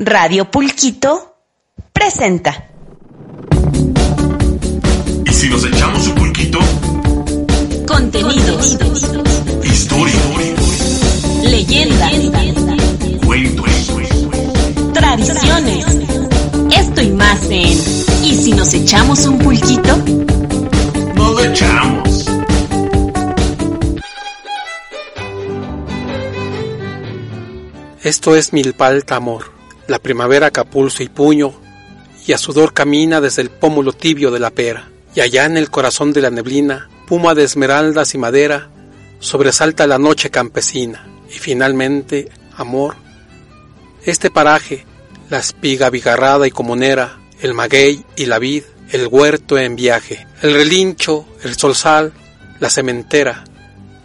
Radio Pulquito presenta. ¿Y si nos echamos un pulquito? Contenidos, Historia, leyendas, cuentos, tradiciones. Esto y más en ¿Y si nos echamos un pulquito? nos lo echamos. Esto es Milpalta Amor, la primavera que a pulso y puño, y a sudor camina desde el pómulo tibio de la pera, y allá en el corazón de la neblina, puma de esmeraldas y madera, sobresalta la noche campesina, y finalmente, amor, este paraje, la espiga bigarrada y comunera, el maguey y la vid, el huerto en viaje, el relincho, el solsal, la cementera,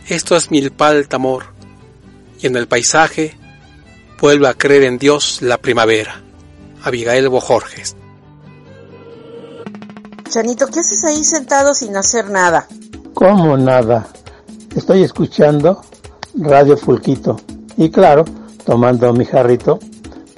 esto es Milpalta Amor, y en el paisaje, vuelve a creer en Dios la primavera. Abigail Bojorges. Chanito, ¿qué haces ahí sentado sin hacer nada? ¿Cómo nada? Estoy escuchando Radio Fulquito y claro, tomando mi jarrito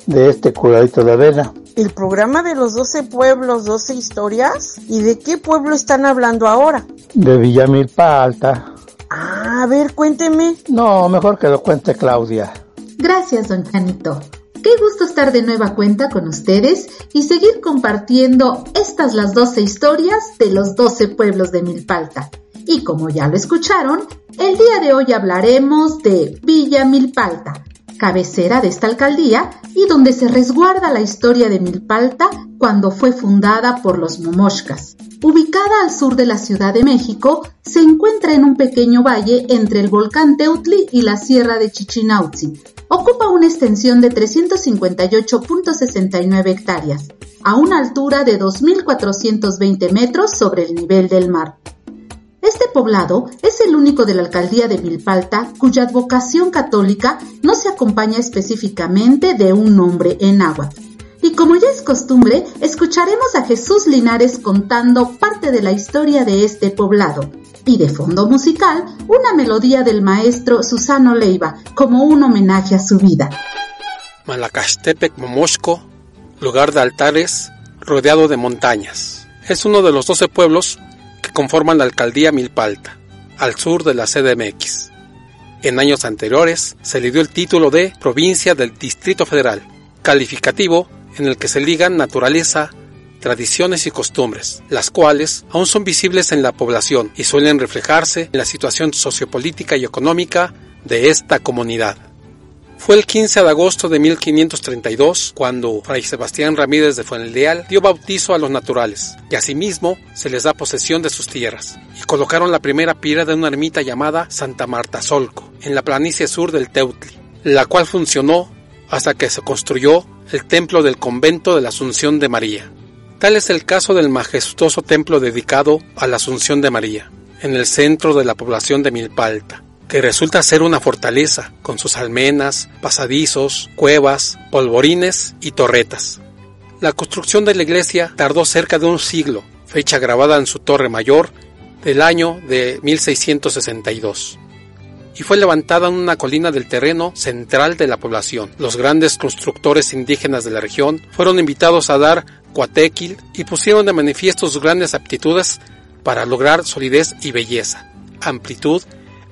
de este curadito de avena. ¿El programa de los 12 pueblos, 12 historias? ¿Y de qué pueblo están hablando ahora? De Villamilpa Alta. Ah, a ver, cuénteme. No, mejor que lo cuente Claudia. Gracias, don Chanito. Qué gusto estar de nueva cuenta con ustedes y seguir compartiendo estas las 12 historias de los 12 pueblos de Milpalta. Y como ya lo escucharon, el día de hoy hablaremos de Villa Milpalta, cabecera de esta alcaldía y donde se resguarda la historia de Milpalta cuando fue fundada por los Momoshkas. Ubicada al sur de la Ciudad de México, se encuentra en un pequeño valle entre el volcán Teutli y la sierra de Chichinautzin. Ocupa una extensión de 358.69 hectáreas, a una altura de 2.420 metros sobre el nivel del mar. Este poblado es el único de la alcaldía de Milpalta cuya advocación católica no se acompaña específicamente de un nombre en náhuatl. Y como ya es costumbre, escucharemos a Jesús Linares contando parte de la historia de este poblado. Y de fondo musical, una melodía del maestro Susano Leiva como un homenaje a su vida. Malacastepec Momoshko, lugar de altares rodeado de montañas. Es uno de los 12 pueblos conforman la alcaldía Milpalta, al sur de la CDMX. En años anteriores se le dio el título de provincia del Distrito Federal, calificativo en el que se ligan naturaleza, tradiciones y costumbres, las cuales aún son visibles en la población y suelen reflejarse en la situación sociopolítica y económica de esta comunidad. Fue el 15 de agosto de 1532 cuando Fray Sebastián Ramírez de Fuenleal dio bautizo a los naturales y asimismo se les da posesión de sus tierras y colocaron la primera piedra de una ermita llamada Santa Marta Solco en la planicie sur del Teutli, la cual funcionó hasta que se construyó el templo del convento de la Asunción de María. Tal es el caso del majestuoso templo dedicado a la Asunción de María, en el centro de la población de Milpalta, que resulta ser una fortaleza con sus almenas, pasadizos, cuevas, polvorines y torretas. La construcción de la iglesia tardó cerca de un siglo, fecha grabada en su torre mayor del año de 1662 y fue levantada en una colina del terreno central de la población. Los grandes constructores indígenas de la región fueron invitados a dar cuatequil y pusieron de manifiesto sus grandes aptitudes para lograr solidez y belleza, amplitud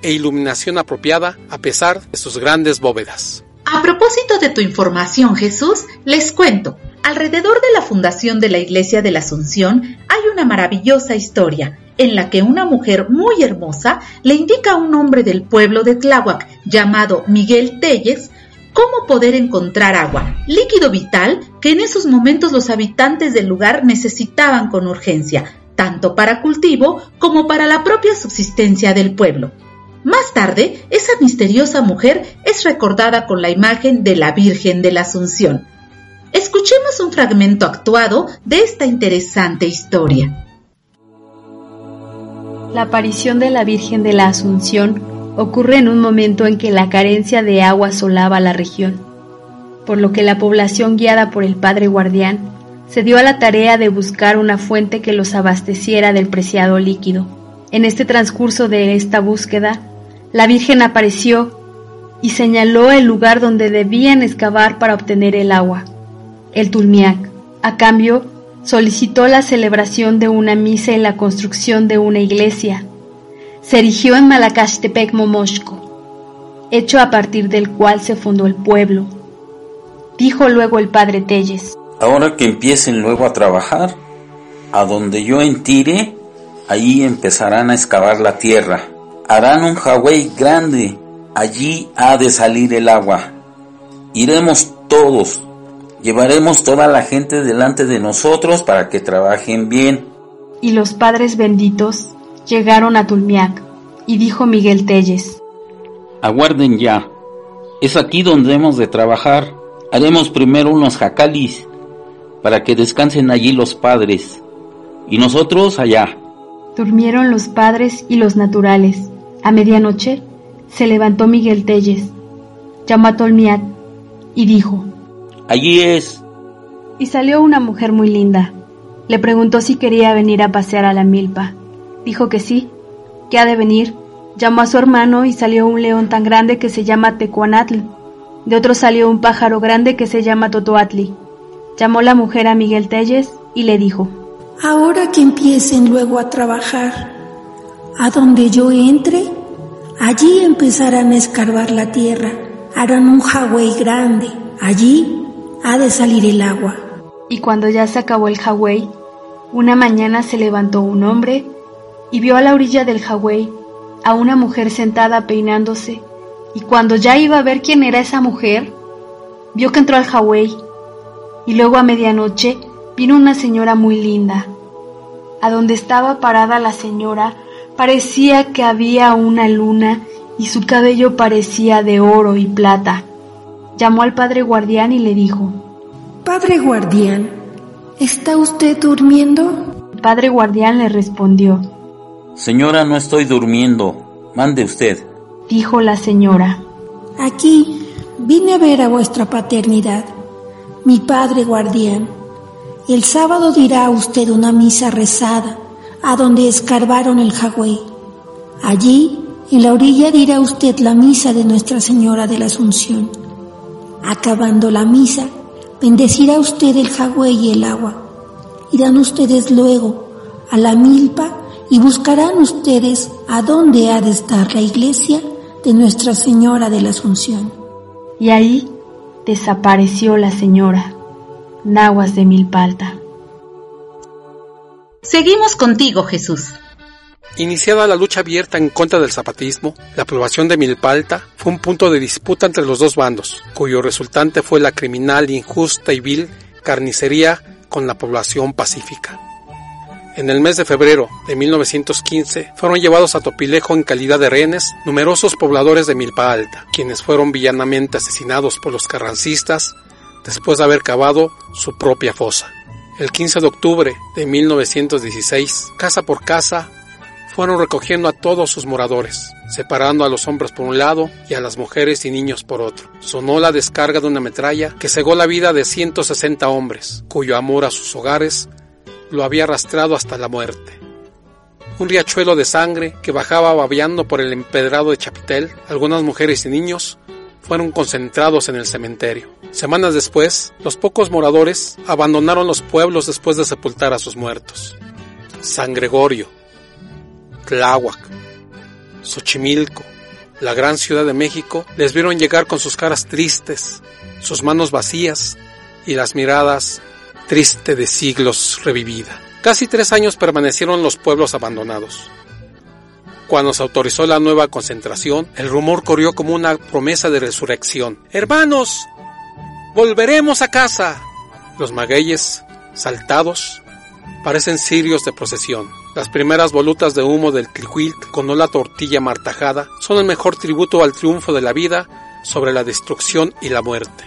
e iluminación apropiada a pesar de sus grandes bóvedas. A propósito de tu información, Jesús, les cuento. Alrededor de la fundación de la Iglesia de la Asunción hay una maravillosa historia en la que una mujer muy hermosa le indica a un hombre del pueblo de Tláhuac llamado Miguel Telles cómo poder encontrar agua, líquido vital que en esos momentos los habitantes del lugar necesitaban con urgencia, tanto para cultivo como para la propia subsistencia del pueblo. Más tarde, esa misteriosa mujer es recordada con la imagen de la Virgen de la Asunción. Escuchemos un fragmento actuado de esta interesante historia. La aparición de la Virgen de la Asunción ocurre en un momento en que la carencia de agua asolaba la región, por lo que la población guiada por el Padre Guardián se dio a la tarea de buscar una fuente que los abasteciera del preciado líquido. En este transcurso de esta búsqueda, la Virgen apareció y señaló el lugar donde debían excavar para obtener el agua, el Tulmiac. A cambio, solicitó la celebración de una misa y la construcción de una iglesia. Se erigió en Malacastepec Momoshko, hecho a partir del cual se fundó el pueblo. Dijo luego el padre Telles. Ahora que empiecen luego a trabajar, a donde yo entire, allí empezarán a excavar la tierra. Harán un Hawái grande, allí ha de salir el agua. Iremos todos, Llevaremos toda la gente delante de nosotros para que trabajen bien. Y los padres benditos llegaron a Tulmiac, y dijo Miguel Telles. Aguarden ya, es aquí donde hemos de trabajar. Haremos primero unos jacalis para que descansen allí los padres, y nosotros allá. Durmieron los padres y los naturales. A medianoche se levantó Miguel Telles, llamó a Tolmiac y dijo, Allí es. Y salió una mujer muy linda. Le preguntó si quería venir a pasear a la milpa. Dijo que sí, que ha de venir. Llamó a su hermano y salió un león tan grande que se llama Tecuanatl. De otro salió un pájaro grande que se llama Totoatli. Llamó la mujer a Miguel Telles y le dijo, Ahora que empiecen luego a trabajar, a donde yo entre, allí empezarán a escarbar la tierra, harán un jagüey grande, allí ha de salir el agua. Y cuando ya se acabó el Hawái, una mañana se levantó un hombre y vio a la orilla del Hawái a una mujer sentada peinándose, y cuando ya iba a ver quién era esa mujer, vio que entró al Hawái, y luego a medianoche vino una señora muy linda. A donde estaba parada la señora parecía que había una luna y su cabello parecía de oro y plata. Llamó al padre guardián y le dijo, Padre guardián, ¿está usted durmiendo? El padre guardián le respondió, Señora, no estoy durmiendo, mande usted. Dijo la señora, Aquí vine a ver a vuestra paternidad, mi padre guardián. El sábado dirá usted una misa rezada a donde escarbaron el jagüey. Allí, en la orilla, dirá usted la misa de Nuestra Señora de la Asunción. Acabando la misa, bendecirá usted el jagüey y el agua. Irán ustedes luego a la milpa y buscarán ustedes a dónde ha de estar la iglesia de Nuestra Señora de la Asunción. Y ahí desapareció la señora, Nahuas de Milpalta. Seguimos contigo, Jesús. Iniciada la lucha abierta en contra del zapatismo, la aprobación de Milpalta fue un punto de disputa entre los dos bandos, cuyo resultante fue la criminal, injusta y vil carnicería con la población pacífica. En el mes de febrero de 1915 fueron llevados a Topilejo en calidad de rehenes numerosos pobladores de Milpa Alta, quienes fueron villanamente asesinados por los carrancistas después de haber cavado su propia fosa. El 15 de octubre de 1916, casa por casa, fueron recogiendo a todos sus moradores, separando a los hombres por un lado y a las mujeres y niños por otro. Sonó la descarga de una metralla que cegó la vida de 160 hombres, cuyo amor a sus hogares lo había arrastrado hasta la muerte. Un riachuelo de sangre que bajaba babeando por el empedrado de Chapitel, algunas mujeres y niños fueron concentrados en el cementerio. Semanas después, los pocos moradores abandonaron los pueblos después de sepultar a sus muertos. San Gregorio, Tláhuac, Xochimilco, la gran ciudad de México, les vieron llegar con sus caras tristes, sus manos vacías y las miradas triste de siglos revivida. Casi tres años permanecieron los pueblos abandonados. Cuando se autorizó la nueva concentración, el rumor corrió como una promesa de resurrección. Hermanos, volveremos a casa. Los magueyes, saltados, parecen cirios de procesión. Las primeras volutas de humo del cliquilt con la tortilla martajada son el mejor tributo al triunfo de la vida sobre la destrucción y la muerte.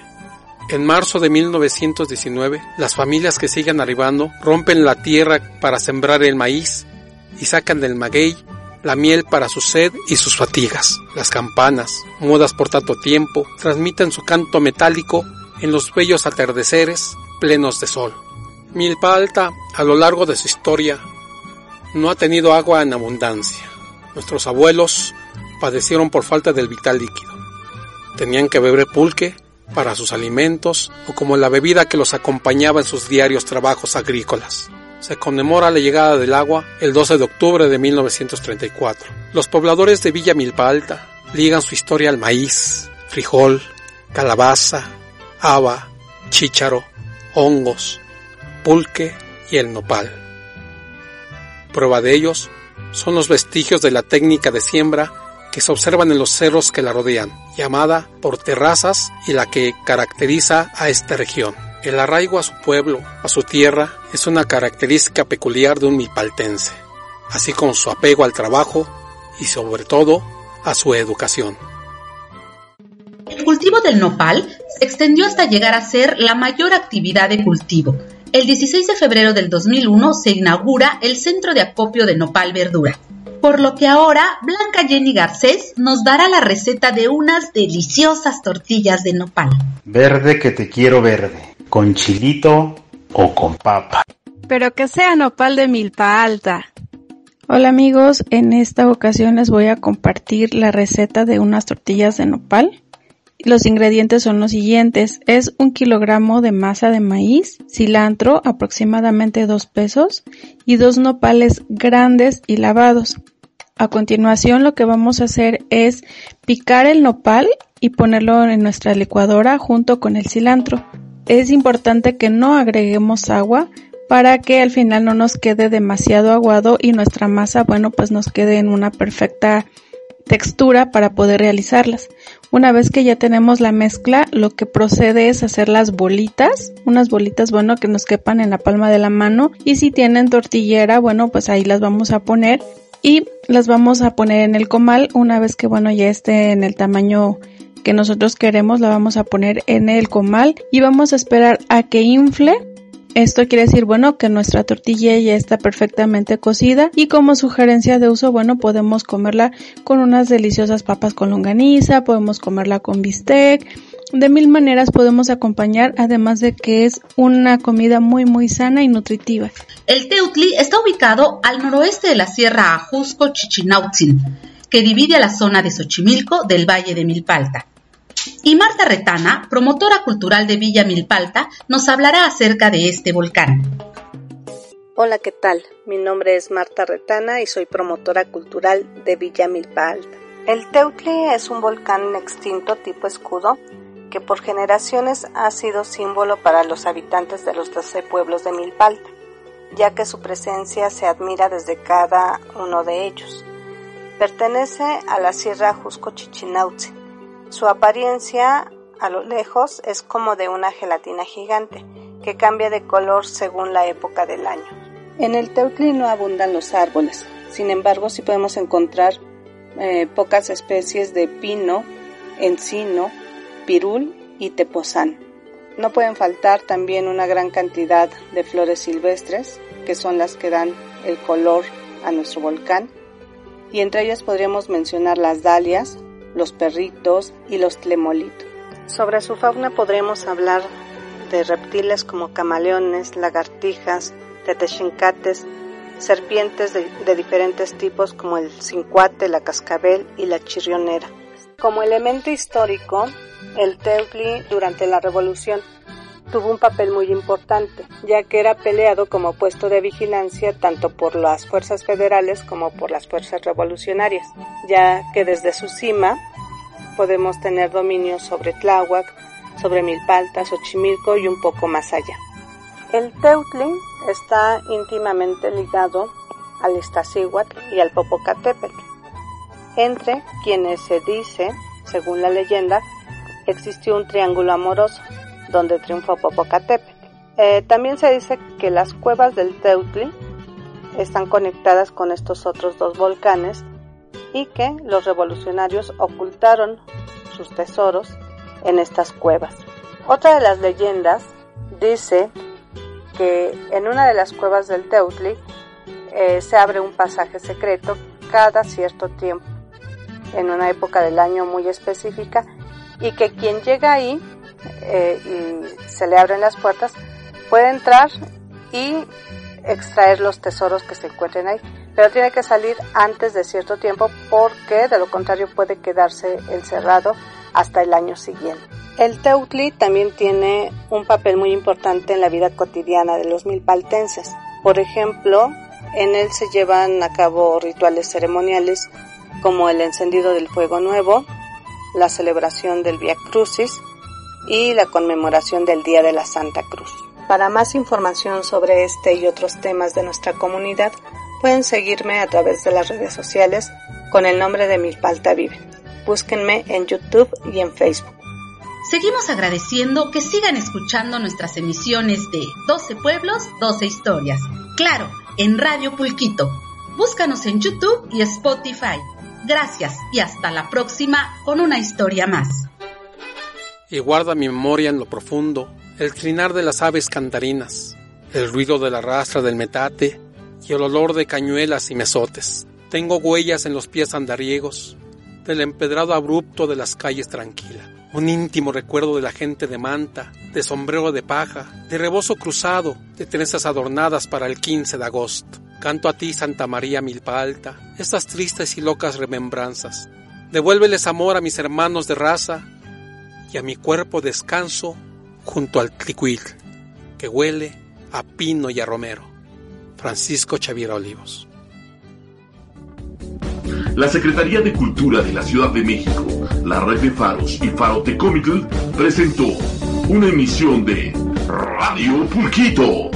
En marzo de 1919, las familias que siguen arribando rompen la tierra para sembrar el maíz y sacan del maguey la miel para su sed y sus fatigas. Las campanas, mudas por tanto tiempo, transmiten su canto metálico en los bellos atardeceres plenos de sol. Milpa Alta, a lo largo de su historia, no ha tenido agua en abundancia. Nuestros abuelos padecieron por falta del vital líquido. Tenían que beber pulque para sus alimentos o como la bebida que los acompañaba en sus diarios trabajos agrícolas. Se conmemora la llegada del agua el 12 de octubre de 1934. Los pobladores de Villa Milpa Alta ligan su historia al maíz, frijol, calabaza, haba, chícharo, hongos, pulque y el nopal. Prueba de ellos son los vestigios de la técnica de siembra que se observan en los cerros que la rodean, llamada por terrazas y la que caracteriza a esta región. El arraigo a su pueblo, a su tierra, es una característica peculiar de un milpaltense, así como su apego al trabajo y sobre todo a su educación. El cultivo del nopal se extendió hasta llegar a ser la mayor actividad de cultivo. El 16 de febrero del 2001 se inaugura el Centro de Acopio de Nopal Verdura, por lo que ahora Blanca Jenny Garcés nos dará la receta de unas deliciosas tortillas de nopal. Verde que te quiero verde, con chilito o con papa. Pero que sea nopal de milpa alta. Hola amigos, en esta ocasión les voy a compartir la receta de unas tortillas de nopal. Los ingredientes son los siguientes. Es un kilogramo de masa de maíz, cilantro aproximadamente dos pesos y dos nopales grandes y lavados. A continuación lo que vamos a hacer es picar el nopal y ponerlo en nuestra licuadora junto con el cilantro. Es importante que no agreguemos agua para que al final no nos quede demasiado aguado y nuestra masa, bueno, pues nos quede en una perfecta textura para poder realizarlas. Una vez que ya tenemos la mezcla, lo que procede es hacer las bolitas, unas bolitas, bueno, que nos quepan en la palma de la mano y si tienen tortillera, bueno, pues ahí las vamos a poner y las vamos a poner en el comal una vez que, bueno, ya esté en el tamaño que nosotros queremos, la vamos a poner en el comal y vamos a esperar a que infle esto quiere decir, bueno, que nuestra tortilla ya está perfectamente cocida y como sugerencia de uso, bueno, podemos comerla con unas deliciosas papas con longaniza, podemos comerla con bistec, de mil maneras podemos acompañar, además de que es una comida muy muy sana y nutritiva. El Teutli está ubicado al noroeste de la Sierra Ajusco Chichinautzin, que divide a la zona de Xochimilco del Valle de Milpalta. Y Marta Retana, promotora cultural de Villa Milpalta, nos hablará acerca de este volcán. Hola, ¿qué tal? Mi nombre es Marta Retana y soy promotora cultural de Villa Milpa Alta. El Teutli es un volcán extinto tipo escudo que por generaciones ha sido símbolo para los habitantes de los 12 pueblos de Milpa Alta, ya que su presencia se admira desde cada uno de ellos. Pertenece a la Sierra Jusco Chichinautzin, su apariencia a lo lejos es como de una gelatina gigante, que cambia de color según la época del año. En el Teutli no abundan los árboles, sin embargo sí podemos encontrar eh, pocas especies de pino, encino, pirul y tepozán. No pueden faltar también una gran cantidad de flores silvestres, que son las que dan el color a nuestro volcán, y entre ellas podríamos mencionar las dalias, los perritos y los tlemolitos. Sobre su fauna podremos hablar de reptiles como camaleones, lagartijas, tetechincates, serpientes de, diferentes tipos como el cincuate, la cascabel y la chirrionera. Como elemento histórico, el Teutli durante la Revolución tuvo un papel muy importante, ya que era peleado como puesto de vigilancia tanto por las fuerzas federales como por las fuerzas revolucionarias, ya que desde su cima podemos tener dominio sobre Tláhuac, sobre Milpalta, Xochimilco y un poco más allá. El Teutli está íntimamente ligado al Iztaccíhuatl y al Popocatépetl, entre quienes se dice, según la leyenda, existió un triángulo amoroso donde triunfó Popocatépetl. Eh, también se dice que las cuevas del Teutli están conectadas con estos otros dos volcanes y que los revolucionarios ocultaron sus tesoros en estas cuevas. Otra de las leyendas dice que en una de las cuevas del Teutli eh, se abre un pasaje secreto cada cierto tiempo, en una época del año muy específica, y que quien llega ahí eh, y se le abren las puertas puede entrar y extraer los tesoros que se encuentren ahí, pero tiene que salir antes de cierto tiempo porque de lo contrario puede quedarse encerrado hasta el año siguiente. El Teutli también tiene un papel muy importante en la vida cotidiana de los milpaltenses. Por ejemplo, en él se llevan a cabo rituales ceremoniales como el encendido del fuego nuevo, la celebración del Via Crucis y la conmemoración del Día de la Santa Cruz. Para más información sobre este y otros temas de nuestra comunidad, pueden seguirme a través de las redes sociales con el nombre de Milpalta Vive. Búsquenme en YouTube y en Facebook. Seguimos agradeciendo que sigan escuchando nuestras emisiones de 12 pueblos, 12 historias. Claro, en Radio Pulquito. Búscanos en YouTube y Spotify. Gracias y hasta la próxima con una historia más. Y guarda mi memoria en lo profundo el trinar de las aves cantarinas, el ruido de la rastra del metate y el olor de cañuelas y mesotes. Tengo huellas en los pies andariegos, del empedrado abrupto de las calles tranquilas. Un íntimo recuerdo de la gente de manta, de sombrero de paja, de rebozo cruzado, de trenzas adornadas para el 15 de agosto. Canto a ti, Santa María Milpa Alta, estas tristes y locas remembranzas. Devuélveles amor a mis hermanos de raza y a mi cuerpo descanso junto al tlicuil, que huele a pino y a romero. Francisco Xavier Olivos. La Secretaría de Cultura de la Ciudad de México, la Red de Faros y Farotecomitl presentó una emisión de Radio Pulquito.